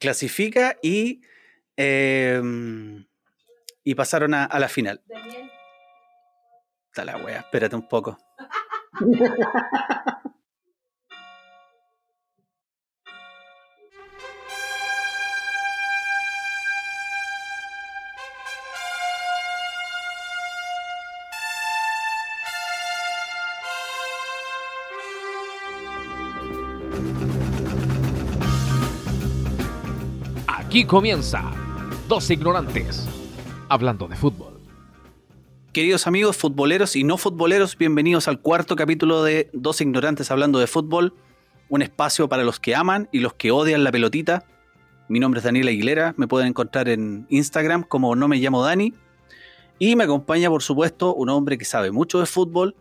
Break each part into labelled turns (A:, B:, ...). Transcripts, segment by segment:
A: clasifica y, em, y pasaron a, a la final. Está la wea, espérate un poco.
B: Aquí comienza Dos Ignorantes, hablando de fútbol.
A: Queridos amigos futboleros y no futboleros, bienvenidos al cuarto capítulo de Dos Ignorantes hablando de fútbol, un espacio para los que aman y los que odian la pelotita. Mi nombre es Daniel Aguilera, me pueden encontrar en Instagram como no me llamo Dani. Y me acompaña, por supuesto, un hombre que sabe mucho de fútbol,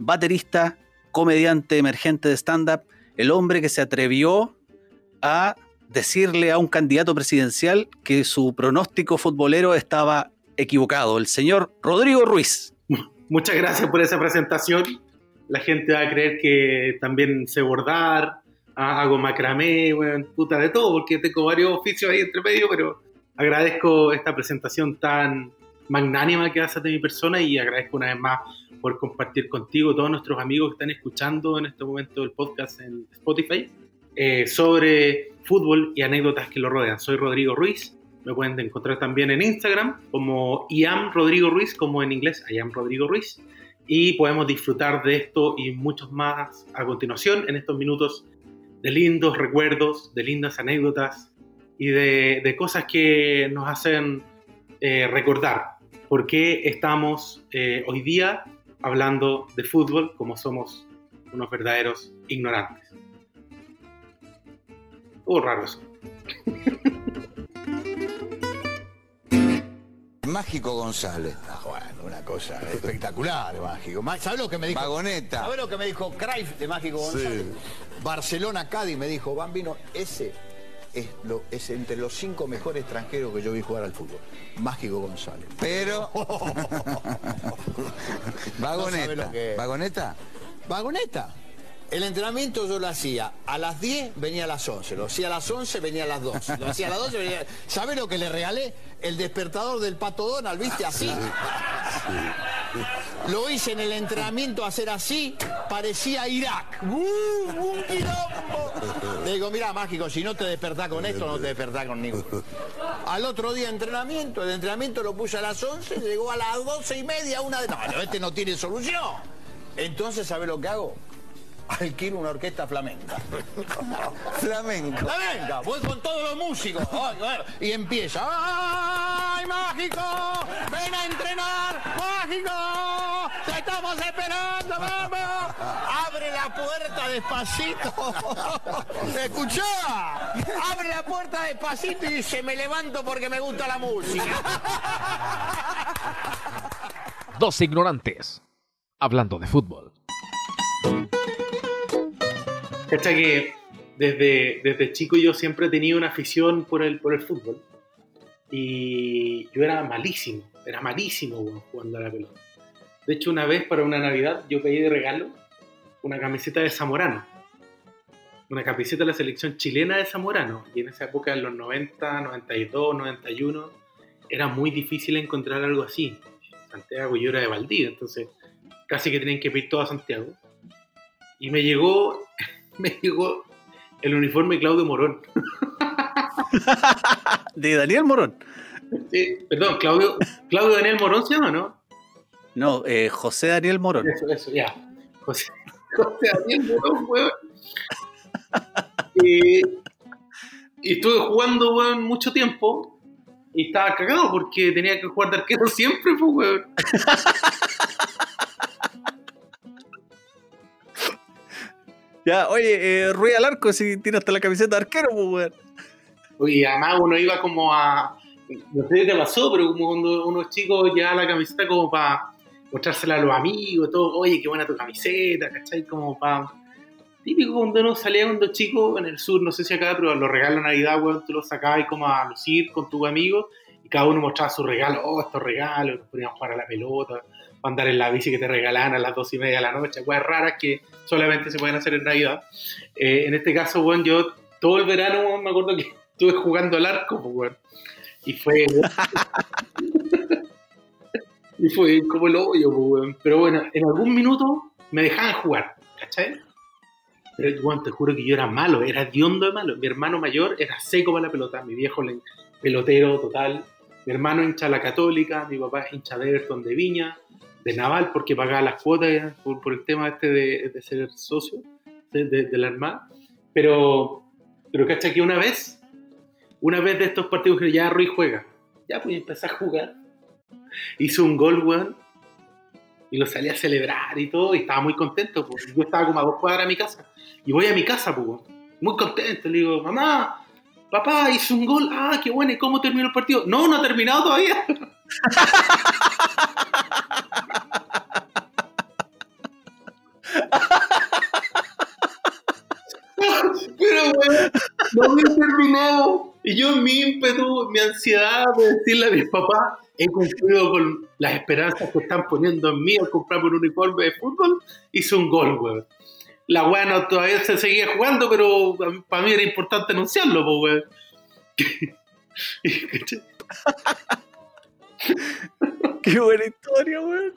A: baterista, comediante emergente de stand-up, el hombre que se atrevió a decirle a un candidato presidencial que su pronóstico futbolero estaba equivocado, el señor Rodrigo Ruiz.
C: Muchas gracias por esa presentación. La gente va a creer que también sé bordar, hago macramé, bueno, puta de todo, porque tengo varios oficios ahí entre medio, pero agradezco esta presentación tan magnánima que haces de mi persona y agradezco una vez más por compartir contigo, todos nuestros amigos que están escuchando en este momento el podcast en Spotify, eh, sobre fútbol y anécdotas que lo rodean. Soy Rodrigo Ruiz. Me pueden encontrar también en Instagram como Iam Rodrigo Ruiz, como en inglés, Iam Rodrigo Ruiz. Y podemos disfrutar de esto y muchos más a continuación en estos minutos de lindos recuerdos, de lindas anécdotas y de, cosas que nos hacen eh, recordar por qué estamos eh, hoy día hablando de fútbol como somos unos verdaderos ignorantes. Oh, raro eso.
D: Mágico González.
E: Ah, bueno, una cosa espectacular de Mágico. ¿Sabes lo que me dijo?
D: Vagoneta.
E: ¿Sabes lo que me dijo Cruyff de Mágico González? Barcelona Cádiz me dijo, Bambino, ese es, lo, es entre los cinco mejores extranjeros que yo vi jugar al fútbol. Mágico González.
D: Pero.
E: No
D: Vagoneta.
E: es.
D: ¿Vagoneta?
E: Vagoneta. El entrenamiento yo lo hacía a las 10, venía a las 11. Lo hacía a las 11, venía a las 12. Lo hacía a las 12, venía... ¿Sabe lo que le regalé? El despertador del Pato Donald, ¿viste? Así. Lo hice en el entrenamiento hacer así, parecía Irak. ¡Uh, un quilombo! Le digo, mira, mágico, si no te despertás con esto, no te despertás con ninguno. Al otro día entrenamiento, el entrenamiento lo puse a las 11, llegó a las 12 y media, una de... No, no, este no tiene solución. Entonces, ¿sabe lo que hago? Alquilo una orquesta flamenca.
D: Flamenco.
E: Flamenca, voy con todos los músicos. Y empieza. ¡Ay, mágico! ¡Ven a entrenar! ¡Mágico! ¡Te estamos esperando, vamos! ¡Abre la puerta despacito! ¡Escuchá! ¡Abre la puerta despacito y dice, me levanto porque me gusta la música!
B: Dos Ignorantes, hablando de fútbol.
C: Cacha que desde, desde chico yo siempre he tenido una afición por el, por el fútbol. Y yo era malísimo, era malísimo jugando a la pelota. De hecho, una vez para una Navidad yo pedí de regalo una camiseta de Zamorano. Una camiseta de la selección chilena de Zamorano. Y en esa época, en los 90, 92, 91, era muy difícil encontrar algo así. Santiago yo era de Valdivia, entonces casi que tenían que pedir todo a Santiago. Y me llegó, me llegó el uniforme de Claudio Morón.
A: De Daniel Morón.
C: Sí, perdón, Claudio, Claudio Daniel Morón se llama, ¿no?
A: No, eh, José Daniel Morón.
C: Eso, eso, ya. José, José Daniel Morón, weón. Y, y estuve jugando, weón, mucho tiempo. Y estaba cagado porque tenía que jugar de arquero siempre, pues, weón.
A: Ya, oye, eh, Ruiz al arco si tiene hasta la camiseta de arquero, pues, weón.
C: Y además uno iba como a. No sé qué te pasó, pero como cuando uno es chico llevaba la camiseta como para mostrársela a los amigos, todo, oye, qué buena tu camiseta, ¿cachai? Como para. Típico cuando uno salía cuando chico en el sur, no sé si acá, pero los regalos de Navidad, weón, tú los sacabas como a lucir con tus amigos y cada uno mostraba su regalo, oh, estos regalos, nos poníamos a jugar a la pelota, andar en la bici que te regalaban a las dos y media de la noche, weas raras que solamente se pueden hacer en Navidad. Eh, en este caso, weón, yo todo el verano, weón, me acuerdo que estuve jugando al arco, pues, weón. Y fue. y fue como el hoyo, pues, weón. Pero bueno, en algún minuto me dejaban jugar, ¿cachai? Pero, weón, te juro que yo era malo, era diondo de malo. Mi hermano mayor era seco para la pelota, mi viejo pelotero total. Mi hermano hincha a la Católica, mi papá hincha de Everton de Viña, de Naval, porque pagaba las cuotas por, por el tema este de, ser socio de, de- la Armada. Pero, pero cacha que una vez, una vez de estos partidos que ya Ruiz juega, ya pues empecé a jugar. Hizo un gol, weón, y lo salí a celebrar y todo, y estaba muy contento, pues. Yo estaba como a dos cuadras de mi casa. Y voy a mi casa, pues, muy contento. Le digo, mamá, papá, hizo un gol. Ah, qué bueno, ¿y cómo terminó el partido? No, no ha terminado todavía. no había terminado. Y yo en mi ímpetu, mi ansiedad de decirle a mis papás, he cumplido con las esperanzas que están poniendo en mí al comprarme un uniforme de fútbol, hice un gol, weón. La weá no, todavía se seguía jugando, pero para mí era importante anunciarlo, pues, weón.
A: Qué buena historia, weón.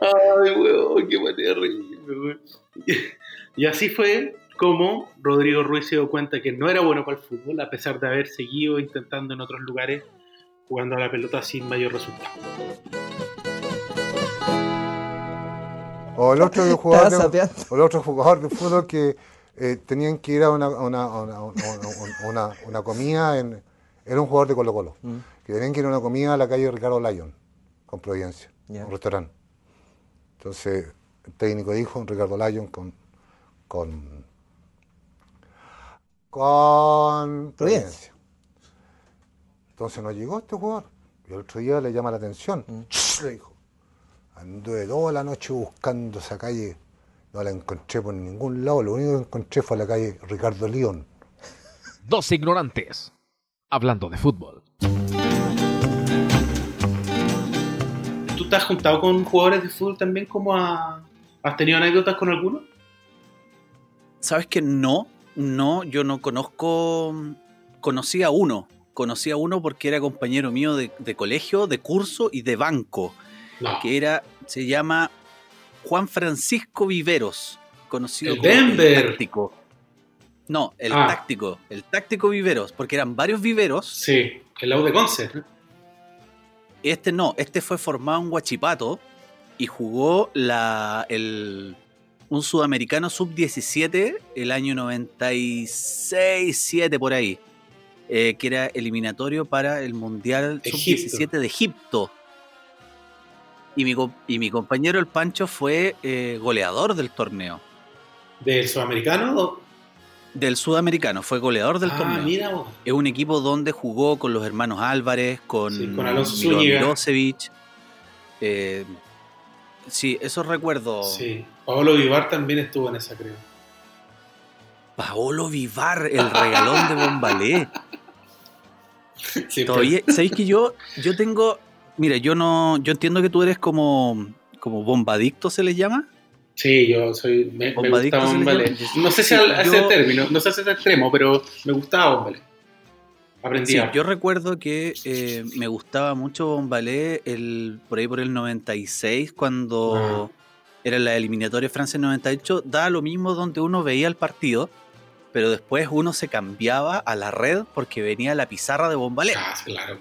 C: Ay, weón, qué manera de reírme, weón. Y así fue como Rodrigo Ruiz se dio cuenta que no era bueno para el fútbol, a pesar de haber seguido intentando en otros lugares jugando a la pelota sin mayor resultado.
F: O el otro jugador, de, o el otro jugador de fútbol que eh, tenían que ir a una, una, una, una- una- una comida en. Era un jugador de Colo Colo.
G: Mm.
F: Que tenían que ir a una comida a la calle Ricardo Lyon, con Providencia, un restaurante. Entonces, el técnico dijo, Ricardo Lyon con. con. Con
G: Providencia.
F: Entonces no llegó este jugador. Y el otro día le llama la atención. Le dijo. Anduve toda la noche buscando esa calle. No la encontré por ningún lado. Lo único que encontré fue la calle Ricardo León.
B: Dos ignorantes. Hablando de fútbol.
C: ¿Tú te has juntado con jugadores de fútbol también? como a... ¿Has tenido anécdotas con alguno?
A: ¿Sabes que no? No, yo no conozco. Conocí a uno. Conocí a uno porque era compañero mío de, de colegio, de curso y de banco.
C: No.
A: Que era. Se llama Juan Francisco Viveros. Conocido
C: El
A: como
C: Denver.
A: el táctico. No, el
C: Ah.
A: táctico. El táctico Viveros. Porque eran varios Viveros.
C: Sí, el lado de Conce.
A: Este no, este fue formado en Huachipato y jugó la, el, un sudamericano sub-17 el año 96-7 por ahí, eh, que era eliminatorio para el Mundial
C: Egipto.
A: sub-17 de Egipto. Y mi, y mi compañero el Pancho fue eh, goleador del torneo,
C: ¿Del sudamericano? o-
A: del sudamericano, fue goleador del
C: ah,
A: torneo.
C: mira, vos.
A: Es un equipo donde jugó con los hermanos Álvarez, con,
C: Sí, con Alonso.
A: Milosevic. Eh, sí, eso recuerdo.
C: Sí. Pablo Vivar también estuvo en esa, creo.
A: Paolo Vivar, el regalón de Bombalé. Todavía, ¿sabéis que yo, yo tengo. Mira, yo no. Yo entiendo que tú eres como. como bombadicto se le llama.
C: Sí, yo soy. Me, gusta Bombalé. No sé si
A: Sí,
C: al- a ese
A: yo-
C: término, no sé si a ese extremo, pero me gustaba Bombalé. Aprendí.
A: Sí, yo recuerdo que eh, me gustaba mucho Bombalé el, por ahí por el 96, cuando era la eliminatoria Francia 98, daba lo mismo donde uno veía el partido, pero después uno se cambiaba a la red porque venía la pizarra de Bombalé.
C: Ah, claro.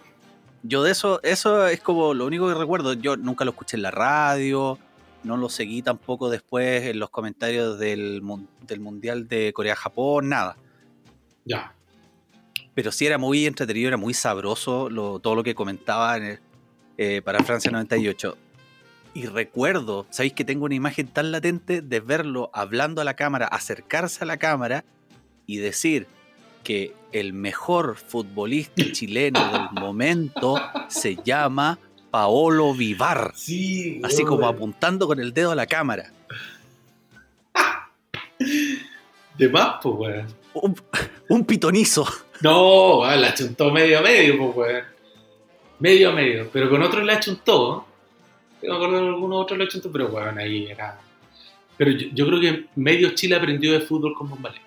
A: Yo de eso, eso es como lo único que recuerdo. Yo nunca lo escuché en la radio, no lo seguí tampoco después en los comentarios del, del Mundial de Corea-Japón, nada.
C: Ya.
A: Pero sí era muy entretenido, era muy sabroso lo- todo lo que comentaba en el- eh, para Francia 98. Y recuerdo, ¿sabéis que tengo una imagen tan latente de verlo hablando a la cámara, acercarse a la cámara y decir que el mejor futbolista chileno del momento se llama Paolo Vivar?
C: Sí,
A: Así como apuntando con el dedo a la cámara.
C: De más, pues, weón.
A: Un, un pitonizo.
C: No, la chuntó medio a medio, pues, weón. Medio a medio. Pero con otros la chuntó. No me acuerdo de algunos otros la chuntó, pero, weón, ahí era. Pero yo, yo creo que medio Chile aprendió de fútbol con Bombalé.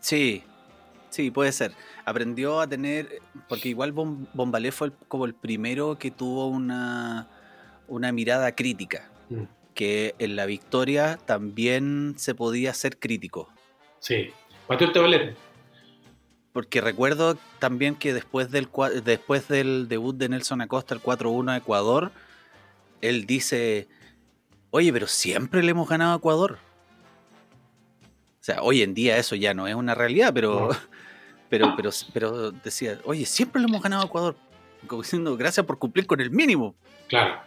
A: Sí, sí, puede ser. Aprendió a tener, porque igual Bom- Bombalé fue el- como el primero que tuvo una, una mirada crítica,
C: Mm.
A: que en la victoria también se podía ser crítico.
C: Sí. Pateó el tablero.
A: Porque recuerdo también que después del, después del debut de Nelson Acosta, el 4-1 a Ecuador, él dice, oye, pero siempre le hemos ganado a Ecuador. O sea, hoy en día eso ya no es una realidad, pero,
C: No.
A: pero, pero, pero decía, oye, siempre le hemos ganado a Ecuador. Como diciendo, gracias por cumplir con el mínimo.
C: Claro.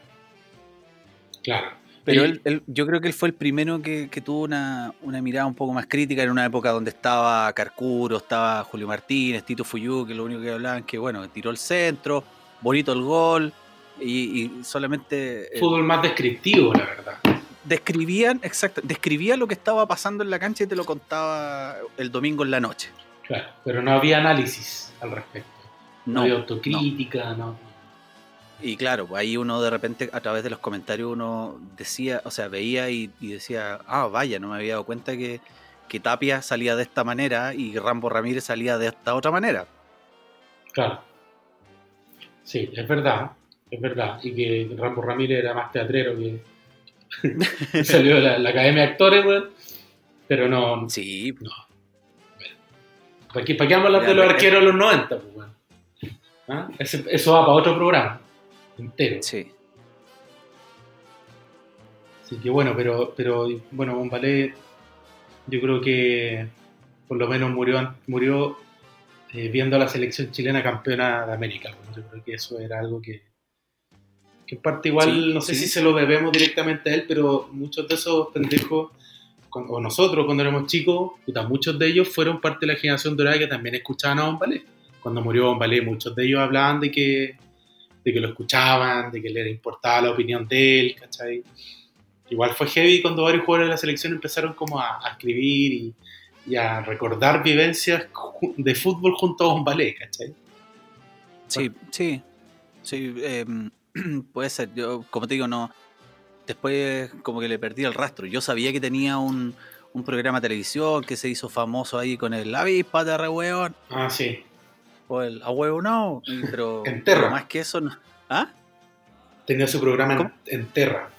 C: Claro.
A: Pero él, él- yo creo que él fue el primero que, que tuvo una, una mirada un poco más crítica en una época donde estaba Carcuro, estaba Julio Martínez, Tito Fuyú, que lo único que hablaban que, bueno, tiró el centro, bonito el gol, y, y solamente eh,
C: fútbol más descriptivo, la verdad.
A: describían, exacto, describía lo que estaba pasando en la cancha y te lo contaba el domingo en la noche.
C: Claro. Pero no había análisis al respecto. No,
A: No,
C: había
A: no.
C: autocrítica, no.
A: Y claro, pues ahí uno de repente a través de los comentarios uno decía, o sea, veía y, y decía, ah, vaya, no me había dado cuenta que, que Tapia salía de esta manera y Rambo Ramírez salía de esta otra manera.
C: Claro. Sí, es verdad. Es verdad. Y que Rambo Ramírez era más teatrero que. salió de la, la Academia de Actores, weón. Pero no.
A: Sí,
C: ¿Para qué, para qué vamos a hablar de los arqueros de los 90, pues, weón? ¿Ah? Ese- eso va para otro programa. Entero.
A: sí.
C: Así que bueno, pero, pero bueno, Bombalé, yo creo que por lo menos murió, murió eh, viendo a la selección chilena campeona de América. Yo creo que eso era algo que, que en parte igual,
A: Sí,
C: no sé
A: sí.
C: si se lo debemos directamente a él, pero muchos de esos pendejos, con- o nosotros cuando éramos chicos, muchos de ellos fueron parte de la generación dorada que también escuchaban a Bombalé. Cuando murió Bombalé, muchos de ellos hablaban de que, de que lo escuchaban, de que le importaba la opinión de él, ¿cachai? Igual fue heavy cuando varios jugadores de la selección empezaron como a, a escribir y, y a recordar vivencias de fútbol junto a Bombalé, ¿cachai?
A: Sí, sí, sí, em, puede ser. Yo, como te digo, no. Después, como que le perdí el rastro. Yo sabía que tenía un, un programa de televisión que se hizo famoso ahí con el avispa de re hueón",
C: Ah, sí.
A: O el a huevo no, pero,
C: En Terra.
A: pero más que eso, no. ¿Ah?
C: Tenía su programa en,
A: ¿Cómo?
C: en Terra.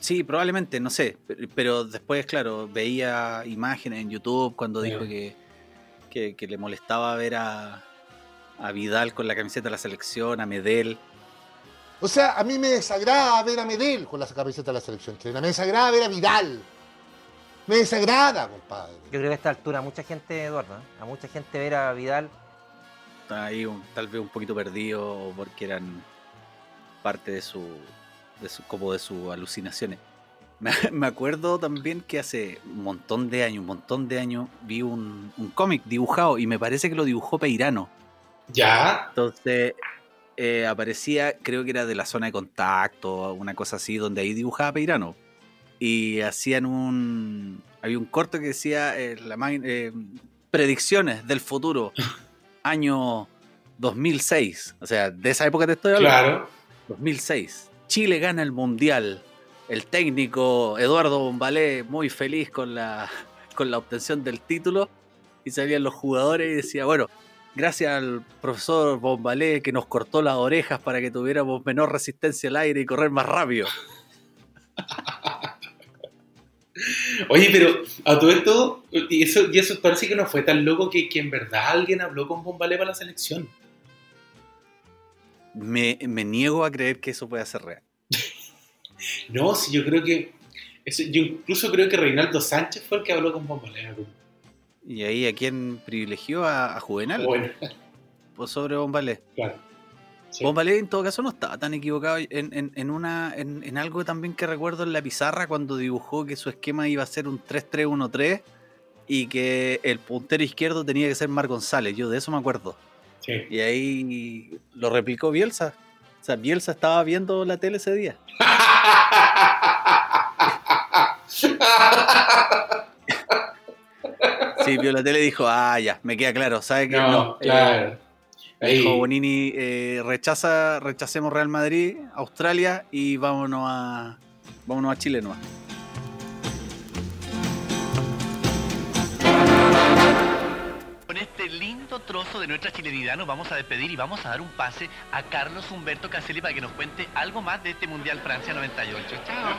A: Sí, probablemente, no sé. Pero, después, claro, veía imágenes en YouTube cuando dijo que, que, que le molestaba ver a, a Vidal con la camiseta de la selección, a Medel.
F: O sea, a mí me desagrada ver a Medel con la camiseta de la selección chilena. Me desagrada ver a Vidal. Me desagrada, compadre.
G: Yo creo que a esta altura mucha gente, Eduardo, ¿eh? a mucha gente ver a Vidal,
A: Está ahí un- tal vez un poquito perdido porque eran parte de su, de su como de sus alucinaciones. Me, me acuerdo también que hace un montón de años, un montón de años, vi un, un cómic dibujado y me parece que lo dibujó Peirano.
C: Ya.
A: Entonces eh, aparecía, creo que era de la zona de contacto, una cosa así, donde ahí dibujaba Peirano. Y hacían un. Había un corto que decía eh, la eh, predicciones del futuro, año 2006. O sea, de esa época te estoy hablando.
C: Claro.
A: 2006. Chile gana el mundial. El técnico Eduardo Bombalé muy feliz con la, con la obtención del título. Y salían los jugadores y decía, bueno, gracias al profesor Bombalé que nos cortó las orejas para que tuviéramos menor resistencia al aire y correr más rápido.
C: Oye, pero a todo esto, y eso, y eso parece que no fue tan loco que, que en verdad alguien habló con Bombalé para la selección.
A: Me, me niego a creer que eso pueda ser real.
C: No, sí, yo creo que. eso- yo incluso creo que Reinaldo Sánchez fue el que habló con Bombalé.
A: Y ahí a quién privilegió a, a Juvenal
C: Bueno,
A: por sobre Bombalé.
C: claro. Sí.
A: Bombalé en todo caso no estaba tan equivocado en, en- en una, en, en algo también que recuerdo en la pizarra cuando dibujó que su esquema iba a ser un 3-3-1-3 y que el puntero izquierdo tenía que ser Mar González. Yo de eso me acuerdo.
C: Sí.
A: Y ahí lo replicó Bielsa. O sea, Bielsa estaba viendo la tele ese día. Sí, vio la tele y dijo, ah, ya, me queda claro. ¿Sabe que
C: no,
A: Eh,
C: claro. Ahí,
A: Dijo Bonini, eh, rechaza, rechacemos Real Madrid, Australia y vámonos a, vámonos a Chile nomás.
H: este lindo trozo de nuestra chilenidad nos vamos a despedir y vamos a dar un pase a Carlos Humberto Caselli para que nos cuente algo más de este Mundial Francia 98. Chao.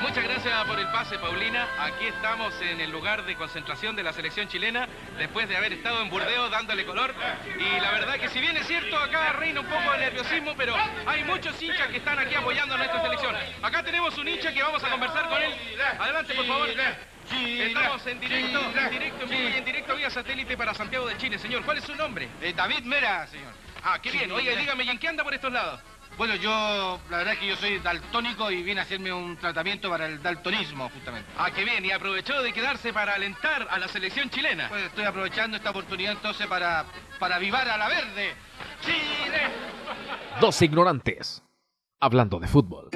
I: Muchas gracias por el pase, Paulina. Aquí estamos en el lugar de concentración de la selección chilena, después de haber estado en Burdeos dándole color. Y la verdad que si bien es cierto, acá reina un poco de nerviosismo, pero hay muchos hinchas que están aquí apoyando a nuestra selección. Acá tenemos un hincha que vamos a conversar con él. Adelante, por favor. Estamos en directo, en directo, en vivo y en directo vía satélite para Santiago de Chile. Señor, ¿cuál es su nombre?
J: Eh, David Mera, señor.
I: Ah, qué bien. Oiga, dígame, ¿y en qué anda por estos lados?
J: Bueno, yo, la verdad es que yo soy daltónico y vine a hacerme un tratamiento para el daltonismo, justamente.
I: Ah, qué bien. Y aprovechó de quedarse para alentar a la selección chilena.
J: Pues estoy aprovechando esta oportunidad entonces para, para avivar a la verde. ¡Chile!
B: Dos ignorantes. Hablando de fútbol.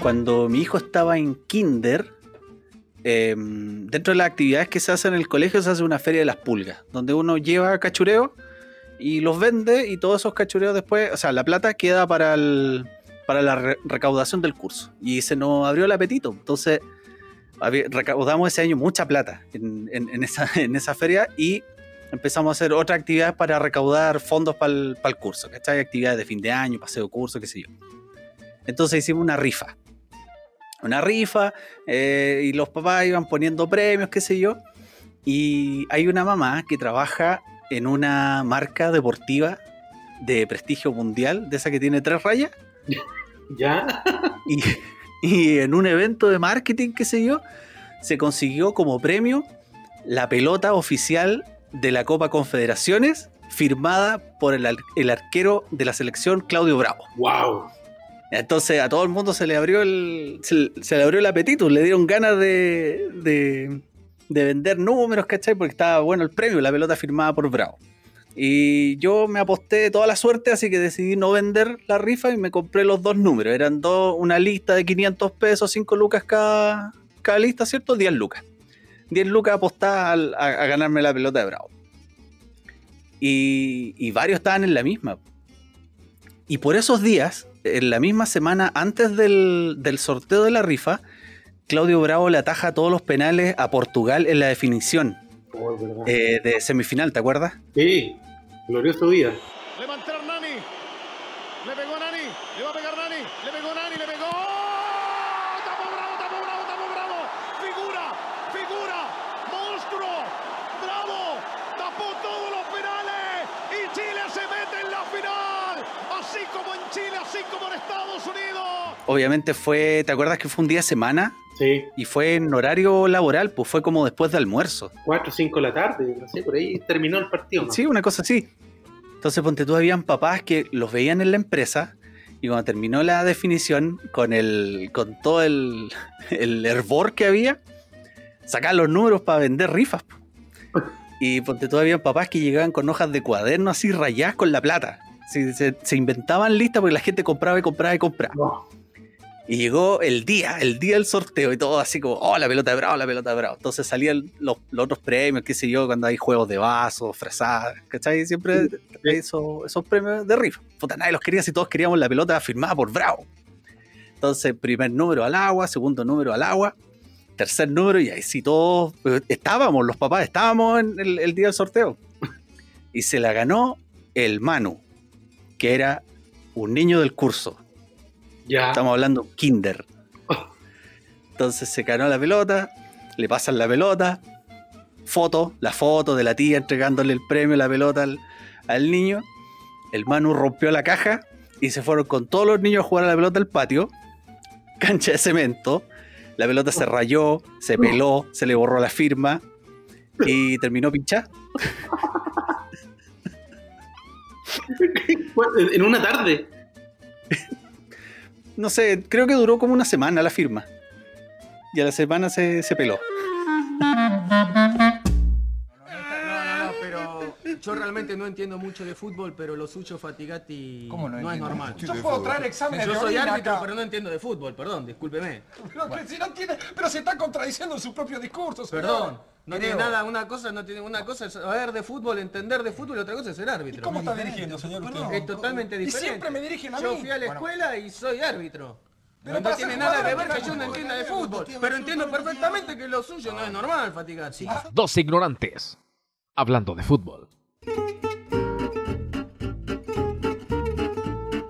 A: Cuando mi hijo estaba en kinder, eh, dentro de las actividades que se hacen en el colegio se hace una feria de las pulgas, donde uno lleva cachureo y los vende y todos esos cachureos después, o sea, la plata queda para, el, para la re- recaudación del curso. Y se nos abrió el apetito. Entonces, recaudamos ese año mucha plata en, en- en esa, en esa feria y empezamos a hacer otras actividades para recaudar fondos para el, para el curso, ¿cachai? Actividades de fin de año, paseo curso, qué sé yo. Entonces hicimos una rifa. Una rifa eh, y los papás iban poniendo premios, qué sé yo. Y hay una mamá que trabaja en una marca deportiva de prestigio mundial, de esa que tiene tres rayas.
C: ¿Ya?
A: Y, y en un evento de marketing, qué sé yo, se consiguió como premio la pelota oficial de la Copa Confederaciones, firmada por el, ar- el arquero de la selección Claudio Bravo.
C: ¡Wow!
A: Entonces a todo el mundo se le abrió el, se, se le abrió el apetito, le dieron ganas de, de, de vender números, ¿cachai? Porque estaba bueno el premio, la pelota firmada por Bravo. Y yo me aposté toda la suerte, así que decidí no vender la rifa y me compré los dos números. Eran dos, una lista de 500 pesos, 5 lucas cada, cada lista, ¿cierto? 10 lucas. 10 lucas apostadas a ganarme la pelota de Bravo. Y, y varios estaban en la misma. Y por esos días, en la misma semana antes del, del sorteo de la rifa, Claudio Bravo le ataja todos los penales a Portugal en la definición
C: Oh,
A: eh, de semifinal, ¿te acuerdas?
C: Sí, glorioso día.
E: Levanta Nani. Le pegó Nani. Le va a pegar Nani. Le pegó Nani. Le pegó. ¡Tapo bravo, tapo bravo, tapo bravo! ¡Figura! ¡Figura! ¡Monstruo! ¡Bravo! ¡Tapó todos los penales! ¡Y Chile se mete en la final! Así como en Chile, así como en Estados Unidos.
A: Obviamente fue, ¿te acuerdas que fue un día de semana?
C: Sí,
A: Y fue en horario laboral, pues fue como después de almuerzo.
C: 4 o 5 de la tarde, no sé, por ahí terminó el partido. ¿no?
A: Sí, una cosa así. Entonces, ponte tú, habían papás que los veían en la empresa y cuando terminó la definición, con, el, con todo el, el hervor que había, sacaban los números para vender rifas. Y ponte tú, habían papás que llegaban con hojas de cuaderno así rayadas con la plata. Se, se inventaban listas porque la gente compraba y compraba y compraba.
C: No.
A: Y llegó el día, el día del sorteo y todo así como, oh, la pelota de bravo, la pelota de bravo. Entonces salían los, los otros premios, qué sé yo, cuando hay juegos de vasos, frazadas, ¿cachai? Siempre esos, esos premios de rifa. Puta, nadie los quería si todos queríamos la pelota firmada por bravo. Entonces, primer número al agua, segundo número al agua, tercer número y ahí sí todos eh, estábamos, los papás estábamos en el, el día del sorteo. Y se la ganó el Manu, que era un niño del curso.
C: Ya.
A: Estamos hablando kinder. Entonces se ganó la pelota, le pasan la pelota, foto, la foto de la tía entregándole el premio, la pelota al, al niño. El Manu rompió la caja y se fueron con todos los niños a jugar a la pelota al patio. Cancha de cemento. La pelota se rayó, se peló, se le borró la firma y terminó pinchada.
C: En una tarde.
A: No sé, creo que duró como una semana la firma. Y a la semana se, se peló.
K: No, no, no, pero yo realmente no entiendo mucho de fútbol, pero lo suyo Fatigati
L: ¿Cómo no
K: no, es normal.
L: Yo puedo fútbol? traer exámenes
K: Yo
L: de
K: soy árbitro,
L: acá.
K: pero no entiendo de fútbol, perdón, discúlpeme.
L: Pero, que si no tiene, pero se está contradiciendo en su propio discurso, señor.
K: Perdón, no
L: Creo.
K: tiene nada, una cosa, no tiene una cosa es saber de fútbol, entender de fútbol y otra cosa es ser árbitro.
L: ¿Cómo está dirigiendo, señor, usted?
K: Es totalmente
L: Y
K: diferente.
L: siempre me dirigen a
K: Yo
L: mí.
K: fui a la
L: Bueno.
K: escuela y soy árbitro.
L: Pero
K: no tiene nada que ver que yo no entienda de fútbol. Pero entiendo perfectamente que lo suyo no es normal, Fatigati.
B: Dos ignorantes. Hablando de fútbol.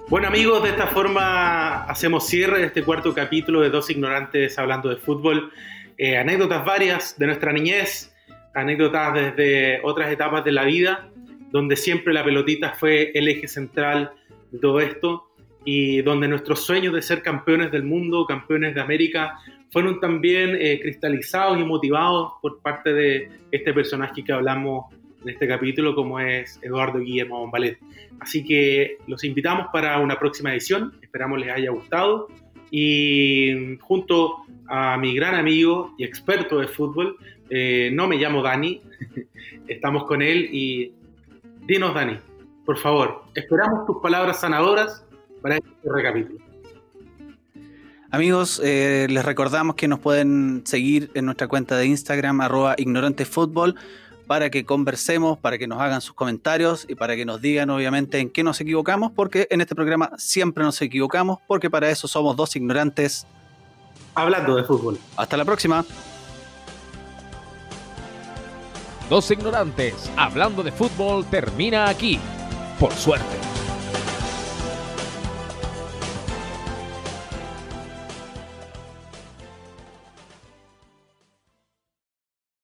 C: Bueno amigos, de esta forma hacemos cierre de este cuarto capítulo de Dos Ignorantes hablando de fútbol. Eh, anécdotas varias de nuestra niñez, anécdotas desde otras etapas de la vida, donde siempre la pelotita fue el eje central de todo esto y donde nuestros sueños de ser campeones del mundo, campeones de América, fueron también eh, cristalizados y motivados por parte de este personaje que hablamos en este capítulo, como es Eduardo Guillermo Bombalet. Así que los invitamos para una próxima edición, esperamos les haya gustado y junto a mi gran amigo y experto de fútbol, eh, no me llamo Dani, estamos con él y dinos Dani, por favor, esperamos tus palabras sanadoras para este recapítulo.
A: Amigos, eh, les recordamos que nos pueden seguir en nuestra cuenta de Instagram, arroba ignorantefútbol, para que conversemos, para que nos hagan sus comentarios y para que nos digan obviamente en qué nos equivocamos, porque en este programa siempre nos equivocamos, porque para eso somos dos ignorantes.
C: Hablando de fútbol.
A: Hasta la próxima.
B: Dos ignorantes hablando de fútbol termina aquí, por suerte.